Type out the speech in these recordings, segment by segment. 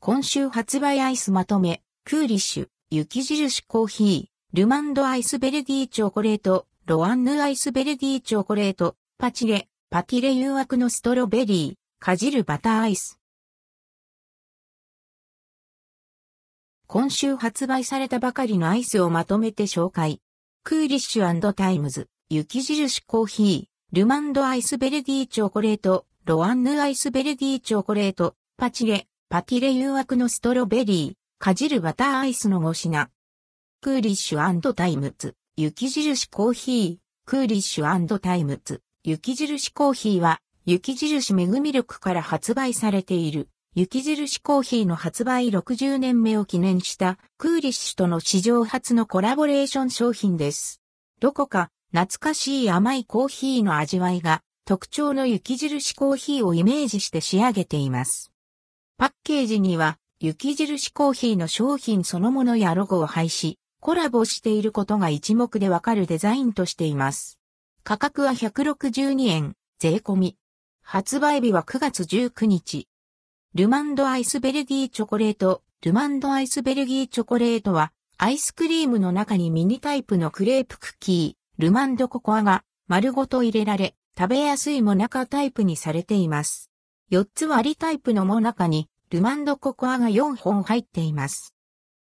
今週発売アイスまとめ、クーリッシュ、雪印コーヒー、ルマンドアイスベルギーチョコレート、ロアンヌアイスベルギーチョコレート、パチレ、パティレ誘惑のストロベリー、かじるバターアイス。今週発売されたばかりのアイスをまとめて紹介。クーリッシュタイムズ、雪印コーヒー、ルマンドアイスベルギーチョコレート、ロアンヌアイスベルギーチョコレート、パチレ、パティレ誘惑のストロベリー、かじるバターアイスの5品。クーリッシュタイムズ、雪印コーヒー、クーリッシュタイムズ、雪印コーヒーは、雪印メグミルクから発売されている、雪印コーヒーの発売60年目を記念したクーリッシュとの史上初のコラボレーション商品です。どこか懐かしい甘いコーヒーの味わいが特徴の雪印コーヒーをイメージして仕上げています。パッケージには、雪印コーヒーの商品そのものやロゴを配し、コラボしていることが一目でわかるデザインとしています。価格は162円、税込み。発売日は9月19日。ルマンドアイスベルギーチョコレート。ルマンドアイスベルギーチョコレートは、アイスクリームの中にミニタイプのクレープクッキー、ルマンドココアが丸ごと入れられ、食べやすいモナカタイプにされています。4つ割りタイプのモナカに、ルマンドココアが4本入っています。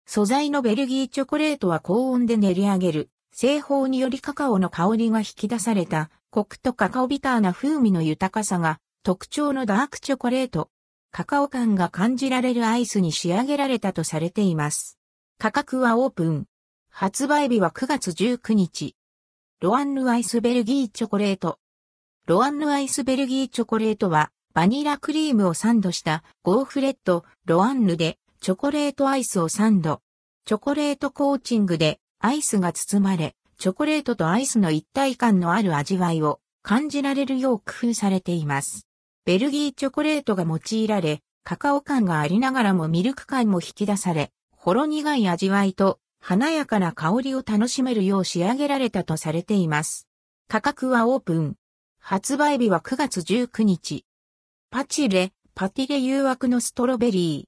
素材のベルギーチョコレートは高温で練り上げる。製法によりカカオの香りが引き出された、コクとカカオビターな風味の豊かさが特徴のダークチョコレート。カカオ感が感じられるアイスに仕上げられたとされています。価格はオープン。発売日は9月19日。ロアンヌアイスベルギーチョコレート。ロアンヌアイスベルギーチョコレートはバニラクリームをサンドしたゴーフレット、ロアンヌでチョコレートアイスをサンド。チョコレートコーチングでアイスが包まれ、チョコレートとアイスの一体感のある味わいを感じられるよう工夫されています。ベルギーチョコレートが用いられ、カカオ感がありながらもミルク感も引き出され、ほろ苦い味わいと華やかな香りを楽しめるよう仕上げられたとされています。価格はオープン。発売日は9月19日。パチレ、パティレ誘惑のストロベリー。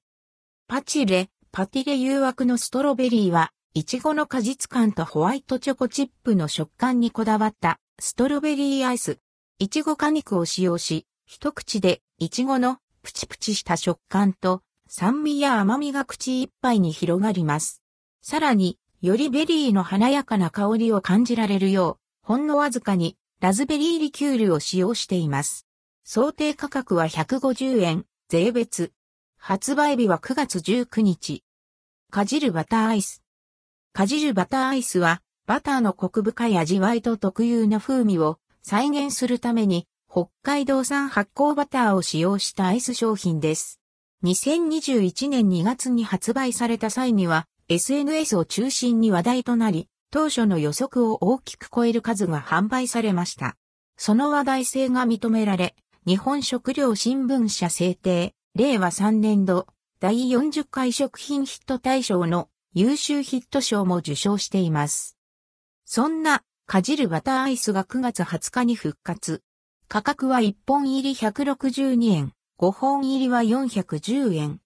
パチレ、パティレ誘惑のストロベリーは、いちごの果実感とホワイトチョコチップの食感にこだわったストロベリーアイス。いちご果肉を使用し、一口でいちごのプチプチした食感と酸味や甘みが口いっぱいに広がります。さらに、よりベリーの華やかな香りを感じられるよう、ほんのわずかにラズベリーリキュールを使用しています。想定価格は150円、税別。発売日は9月19日。かじるバターアイス。かじるバターアイスは、バターのコク深い味わいと特有な風味を再現するために、北海道産発酵バターを使用したアイス商品です。2021年2月に発売された際には、SNS を中心に話題となり、当初の予測を大きく超える数が販売されました。その話題性が認められ、日本食料新聞社制定、令和3年度、第40回食品ヒット大賞の優秀ヒット賞も受賞しています。そんな、かじるバターアイスが9月20日に復活。価格は1本入り162円、5本入りは410円。